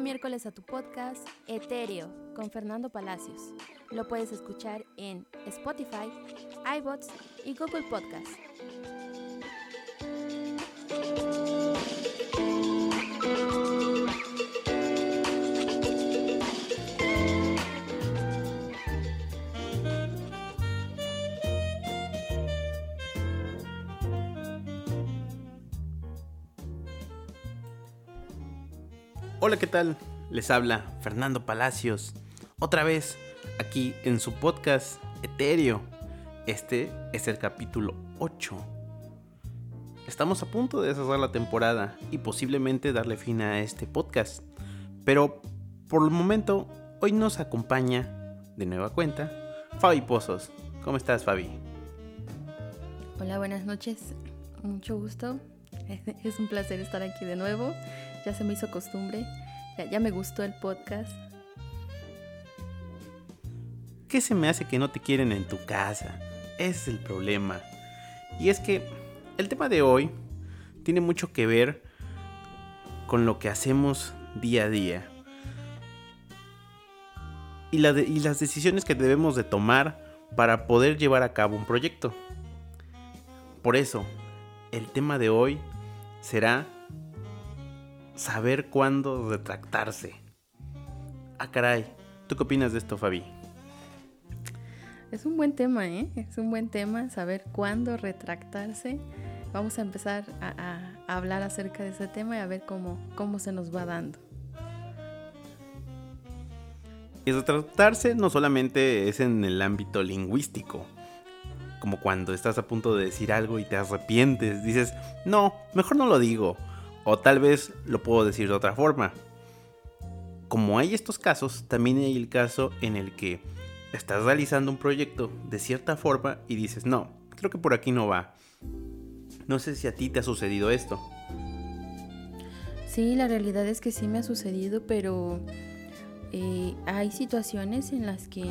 miércoles a tu podcast Etéreo con Fernando Palacios. Lo puedes escuchar en Spotify, iBots y Google Podcast. Hola, ¿qué tal? Les habla Fernando Palacios, otra vez aquí en su podcast Etéreo. Este es el capítulo 8. Estamos a punto de cerrar la temporada y posiblemente darle fin a este podcast. Pero por el momento, hoy nos acompaña, de nueva cuenta, Fabi Pozos. ¿Cómo estás, Fabi? Hola, buenas noches. Mucho gusto. Es un placer estar aquí de nuevo ya se me hizo costumbre, ya, me gustó el podcast. ¿Qué se me hace que no te quieren en tu casa? Ese es el problema. Y es que el tema de hoy tiene mucho que ver con lo que hacemos día a día. Y, y, las decisiones que debemos de tomar para poder llevar a cabo un proyecto. Por eso, el tema de hoy será saber cuándo retractarse. Ah, caray. ¿Tú qué opinas de esto, Fabi? Es un buen tema, ¿eh? Es un buen tema saber cuándo retractarse. Vamos a empezar a, hablar acerca de ese tema y a ver cómo, cómo se nos va dando. Y retractarse no solamente es en el ámbito lingüístico, como cuando estás a punto de decir algo y te arrepientes, dices, no, mejor no lo digo, o tal vez lo puedo decir de otra forma. Como hay estos casos, también hay el caso en el que estás realizando un proyecto de cierta forma y dices, no, creo que por aquí no va. No sé si a ti te ha sucedido esto. Sí, la realidad es que sí me ha sucedido, pero eh, hay situaciones en las que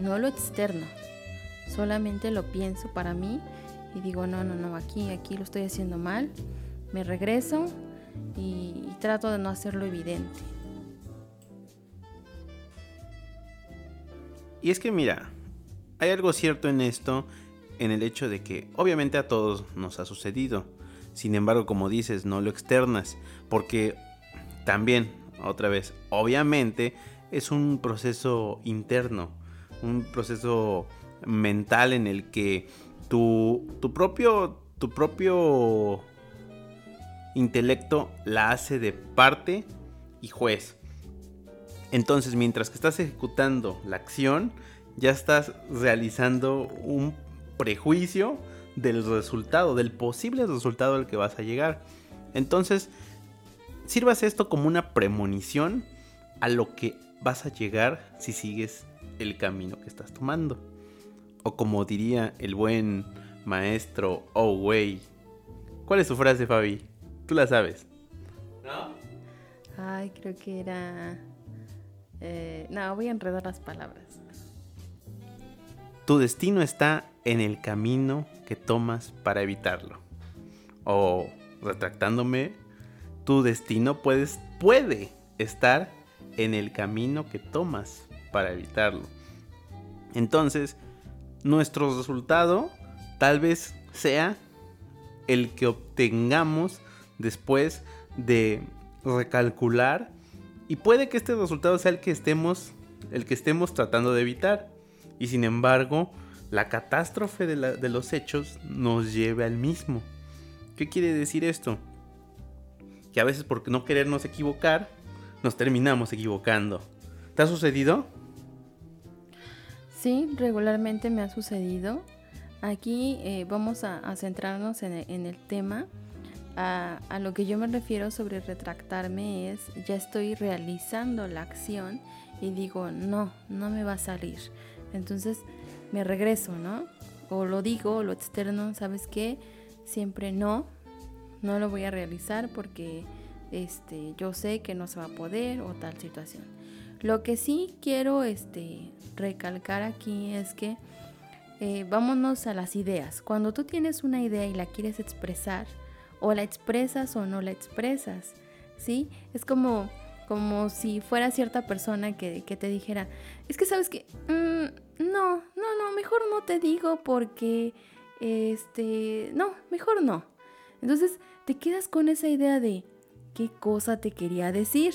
no lo externo, solamente lo pienso para mí y digo, no, no, no, aquí, aquí lo estoy haciendo mal, me regreso y, trato de no hacerlo evidente. Y es que mira, hay algo cierto en esto, en el hecho de que obviamente a todos nos ha sucedido. Sin embargo, como dices, no lo externas, porque también, otra vez, obviamente es un proceso interno, un proceso mental en el que tu, tu propio, tu propio intelecto la hace de parte y juez. Entonces, mientras que estás ejecutando la acción, ya estás realizando un prejuicio del resultado, del posible resultado al que vas a llegar. Entonces, sirvas esto como una premonición a lo que vas a llegar si sigues el camino que estás tomando. O como diría el buen maestro Oh Way. ¿Cuál es su frase, Fabi? Tú la sabes. ¿No? Ay, creo que era... Eh, no, voy a enredar las palabras. Tu destino está en el camino que tomas para evitarlo. O, retractándome, tu destino puedes, puede estar en el camino que tomas para evitarlo. Entonces, nuestro resultado tal vez sea el que obtengamos después de recalcular y puede que este resultado sea el que estemos el que estemos tratando de evitar y sin embargo la catástrofe de, los hechos nos lleve al mismo. ¿Qué quiere decir esto? Que a veces por no querernos equivocar nos terminamos equivocando. ¿Te ha sucedido? Sí, regularmente me ha sucedido. Aquí eh, vamos a, centrarnos en el tema a, lo que yo me refiero sobre retractarme es, ya estoy realizando la acción y digo, no, no me va a salir. Entonces me regreso, ¿no? O lo digo, lo externo, ¿sabes qué? Siempre no, no lo voy a realizar porque este, yo sé que no se va a poder o tal situación. Lo que sí quiero este, recalcar aquí es que eh, vámonos a las ideas. Cuando tú tienes una idea y la quieres expresar, o la expresas o no la expresas, ¿sí? Es como como si fuera cierta persona que, te dijera, es que sabes que, mm, no, no, no, mejor no te digo porque, este, no, mejor no. Entonces te quedas con esa idea de qué cosa te quería decir.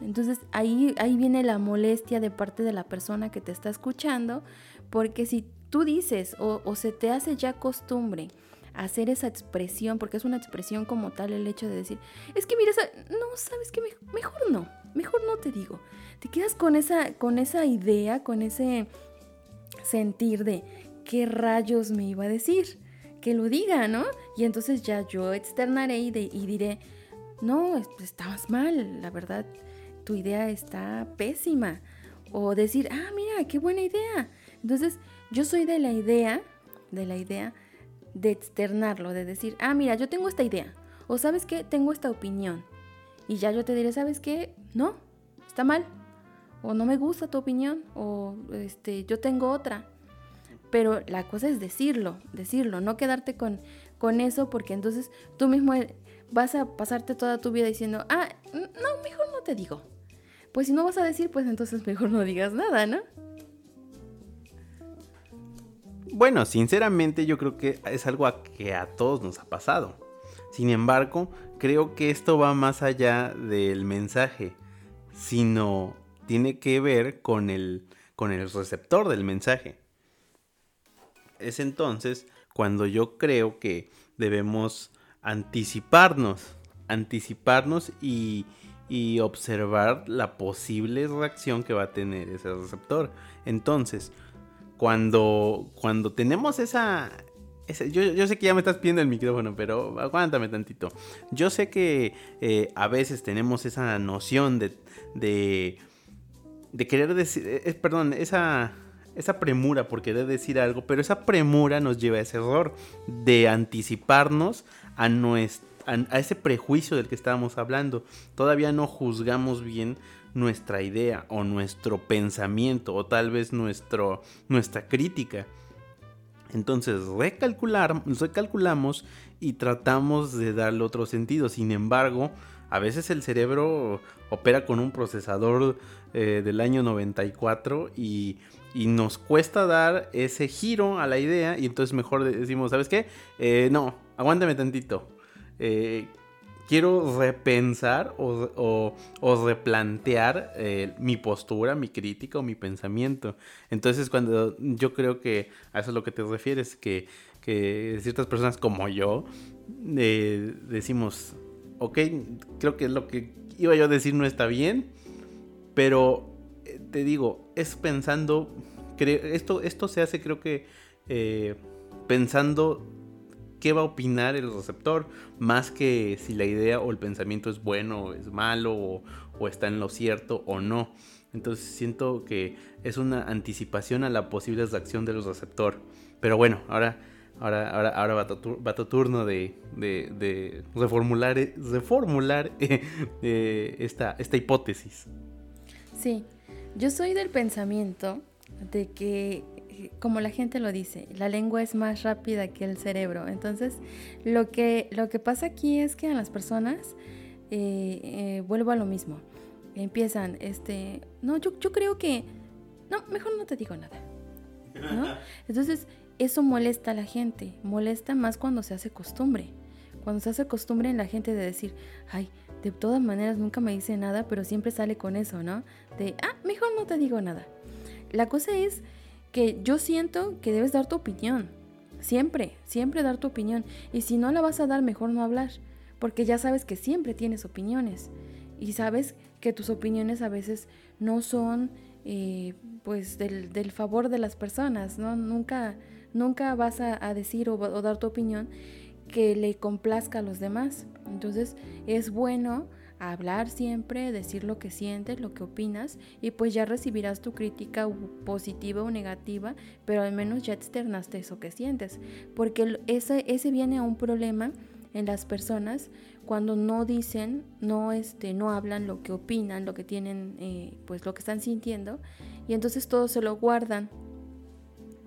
Entonces ahí, ahí viene la molestia de parte de la persona que te está escuchando, porque si tú dices o, se te hace ya costumbre hacer esa expresión, porque es una expresión como tal el hecho de decir, es que mira, no, sabes que mejor, no, mejor no te digo. Te quedas con esa, con esa idea, con ese sentir de qué rayos me iba a decir, que lo diga, ¿no? Y entonces ya yo externaré y, y diré, no, estabas mal, la verdad, tu idea está pésima. O decir, ah, mira, qué buena idea. Entonces, yo soy de la idea, de la idea de externarlo, de decir, ah, mira, yo tengo esta idea. O sabes qué, tengo esta opinión. Y ya yo te diré, ¿sabes qué? No, está mal. O no me gusta tu opinión. O este, yo tengo otra. Pero la cosa es decirlo, decirlo, no quedarte con, con eso porque entonces tú mismo vas a pasarte toda tu vida diciendo, ah, no, mejor no te digo. Pues si no vas a decir, pues entonces mejor no digas nada, ¿no? Bueno, sinceramente yo creo que es algo que a todos nos ha pasado. Sin embargo, creo que esto va más allá del mensaje, sino tiene que ver con el, con el receptor del mensaje. Es entonces cuando yo creo que debemos anticiparnos, anticiparnos y, y observar la posible reacción que va a tener ese receptor. Entonces, cuando, cuando tenemos esa... yo, sé que ya me estás pidiendo el micrófono, pero aguántame tantito. Yo sé que eh, a veces tenemos esa noción de, de, de querer decir, eh, perdón, esa, esa premura por querer decir algo, pero esa premura nos lleva a ese error de anticiparnos a, a, ese prejuicio del que estábamos hablando. Todavía no juzgamos bien nuestra idea o nuestro pensamiento o tal vez nuestro, nuestra crítica. Entonces recalcular, recalculamos y tratamos de darle otro sentido. Sin embargo, a veces el cerebro opera con un procesador eh, del año 94 y, y, nos cuesta dar ese giro a la idea y entonces mejor decimos, ¿sabes qué? Eh, no, aguántame tantito. Eh, quiero repensar o, replantear eh, mi postura, mi crítica o mi pensamiento. Entonces, cuando yo creo que a eso es lo que te refieres, que, ciertas personas como yo eh, decimos, ok, creo que lo que iba yo a decir no está bien, pero te digo, es pensando, esto se hace creo que pensando qué va a opinar el receptor, más que si la idea o el pensamiento es bueno o es malo o, está en lo cierto o no. Entonces siento que es una anticipación a la posible reacción del receptor. Pero bueno, ahora, ahora, ahora, ahora va, tu, turno de, de, reformular, reformular eh, esta, esta hipótesis. Sí, yo soy del pensamiento de que como la gente lo dice, la lengua es más rápida que el cerebro. Entonces, lo que, lo que pasa aquí es que a las personas, eh, eh, vuelvo a lo mismo, empiezan, este, no, yo, yo creo que, no, mejor no te digo nada. Entonces, eso molesta a la gente, molesta más cuando se hace costumbre. Cuando se hace costumbre en la gente de decir, ay, de todas maneras nunca me dice nada, pero siempre sale con eso, ¿no? De, ah, mejor no te digo nada. La cosa es que yo siento que debes dar tu opinión. Siempre, siempre dar tu opinión. Y si no la vas a dar, mejor no hablar. Porque ya sabes que siempre tienes opiniones. Y sabes que tus opiniones a veces no son eh, pues del, favor de las personas. ¿no? Nunca, nunca vas a, decir o, o dar tu opinión que le complazca a los demás. Entonces es bueno hablar siempre, decir lo que sientes, lo que opinas y pues ya recibirás tu crítica positiva o negativa, pero al menos ya externaste eso que sientes, porque ese, ese viene a un problema en las personas cuando no dicen, no, este, no hablan lo que opinan, lo que tienen, eh, pues lo que están sintiendo y entonces todo se lo guardan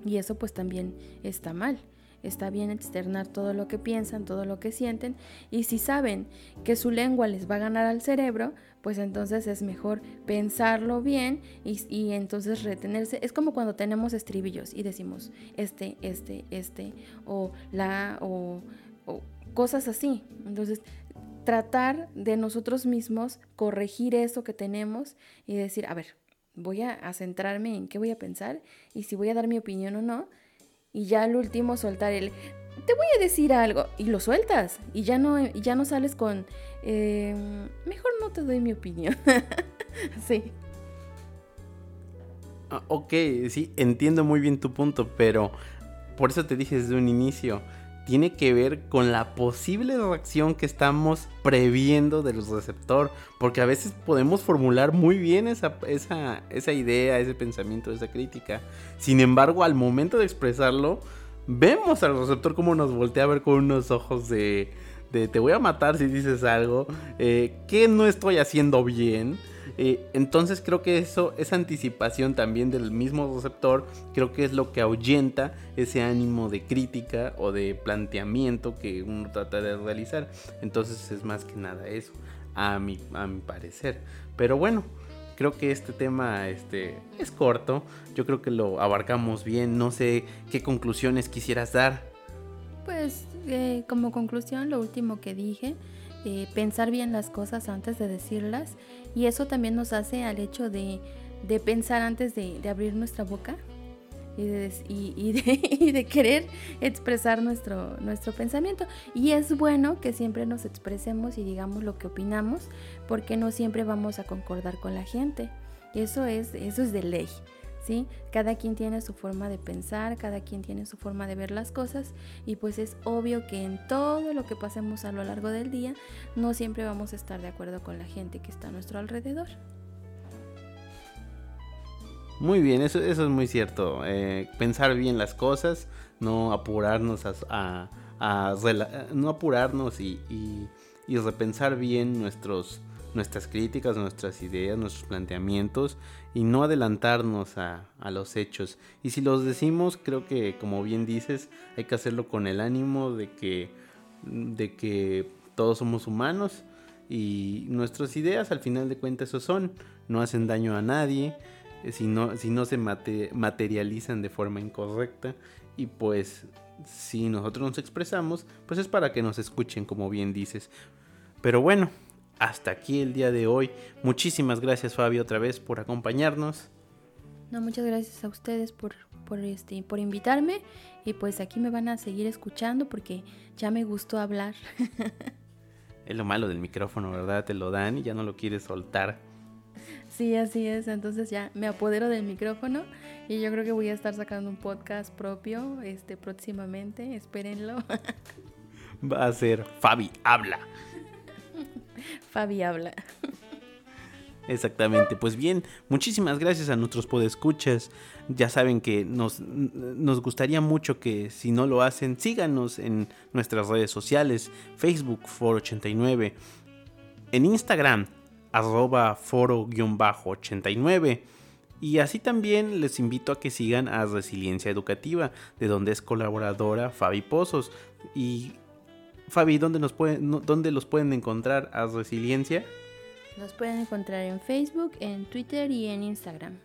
y eso pues también está mal. Está bien externar todo lo que piensan, todo lo que sienten, y si saben que su lengua les va a ganar al cerebro, pues entonces es mejor pensarlo bien y, entonces retenerse. Es como cuando tenemos estribillos y decimos este, este, este, o la, o, o cosas así. Entonces, tratar de nosotros mismos corregir eso que tenemos y decir, a ver, voy a, centrarme en qué voy a pensar y si voy a dar mi opinión o no. Y ya al último soltar el, te voy a decir algo y lo sueltas y ya no, ya no sales con, em, mejor no te doy mi opinión. sí. Ah, ok, sí, entiendo muy bien tu punto, pero por eso te dije desde un inicio, tiene que ver con la posible reacción que estamos previendo del receptor, porque a veces podemos formular muy bien esa, idea, ese pensamiento, esa crítica. Sin embargo, al momento de expresarlo, vemos al receptor como nos voltea a ver con unos ojos de, de te voy a matar si dices algo, eh, que no estoy haciendo bien. Entonces creo que eso, esa anticipación también del mismo receptor, creo que es lo que ahuyenta ese ánimo de crítica o de planteamiento que uno trata de realizar. Entonces es más que nada eso, a mi, a mi parecer. Pero bueno, creo que este tema este, es corto, yo creo que lo abarcamos bien, no sé qué conclusiones quisieras dar. Pues eh, como conclusión, lo último que dije, eh, pensar bien las cosas antes de decirlas y eso también nos hace al hecho de, pensar antes de, abrir nuestra boca y de, querer expresar nuestro, nuestro pensamiento. Y es bueno que siempre nos expresemos y digamos lo que opinamos, porque no siempre vamos a concordar con la gente. Eso es, eso es de ley. ¿Sí? Cada quien tiene su forma de pensar, cada quien tiene su forma de ver las cosas y pues es obvio que en todo lo que pasemos a lo largo del día no siempre vamos a estar de acuerdo con la gente que está a nuestro alrededor. Muy bien, eso, eso es muy cierto. Eh, pensar bien las cosas, no apurarnos a, no apurarnos y, y repensar bien nuestros nuestras críticas, nuestras ideas, nuestros planteamientos y no adelantarnos a, los hechos. Y si los decimos, creo que como bien dices, hay que hacerlo con el ánimo de que, de que todos somos humanos y nuestras ideas al final de cuentas eso son, no hacen daño a nadie, eh, si no, si no se materializan de forma incorrecta y pues si nosotros nos expresamos, pues es para que nos escuchen como bien dices. Pero bueno, hasta aquí el día de hoy. Muchísimas gracias Fabio otra vez por acompañarnos. No, muchas gracias a ustedes por, por, este, por invitarme y pues aquí me van a seguir escuchando porque ya me gustó hablar. es lo malo del micrófono, ¿verdad? Te lo dan y ya no lo quieres soltar. Sí, así es. Entonces ya me apodero del micrófono y yo creo que voy a estar sacando un podcast propio este próximamente. Espérenlo. Va a ser Fabi habla. Fabi habla. Exactamente, pues bien, muchísimas gracias a nuestros podescuchas. Ya saben que nos, nos, gustaría mucho que si no lo hacen, síganos en nuestras redes sociales, Facebook Foro89, en Instagram, arroba foro-89. Y así también les invito a que sigan a Resiliencia Educativa, de donde es colaboradora Fabi Pozos. Y Fabi, ¿dónde, nos pueden, ¿dónde los pueden encontrar a Resiliencia? Nos pueden encontrar en Facebook, en Twitter y en Instagram.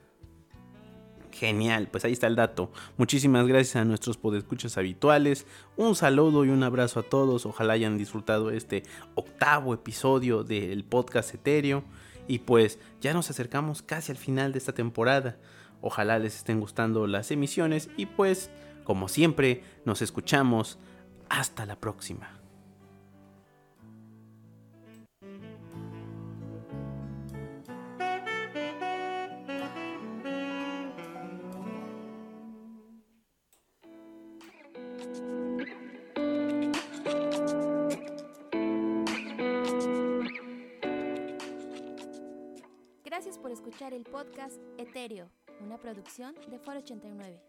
Genial, pues ahí está el dato. Muchísimas gracias a nuestros podescuchas habituales. Un saludo y un abrazo a todos. Ojalá hayan disfrutado este octavo episodio del podcast Etéreo. Y pues ya nos acercamos casi al final de esta temporada. Ojalá les estén gustando las emisiones y pues, como siempre, nos escuchamos. Hasta la próxima. Por escuchar el podcast Etéreo, una producción de Foro 89.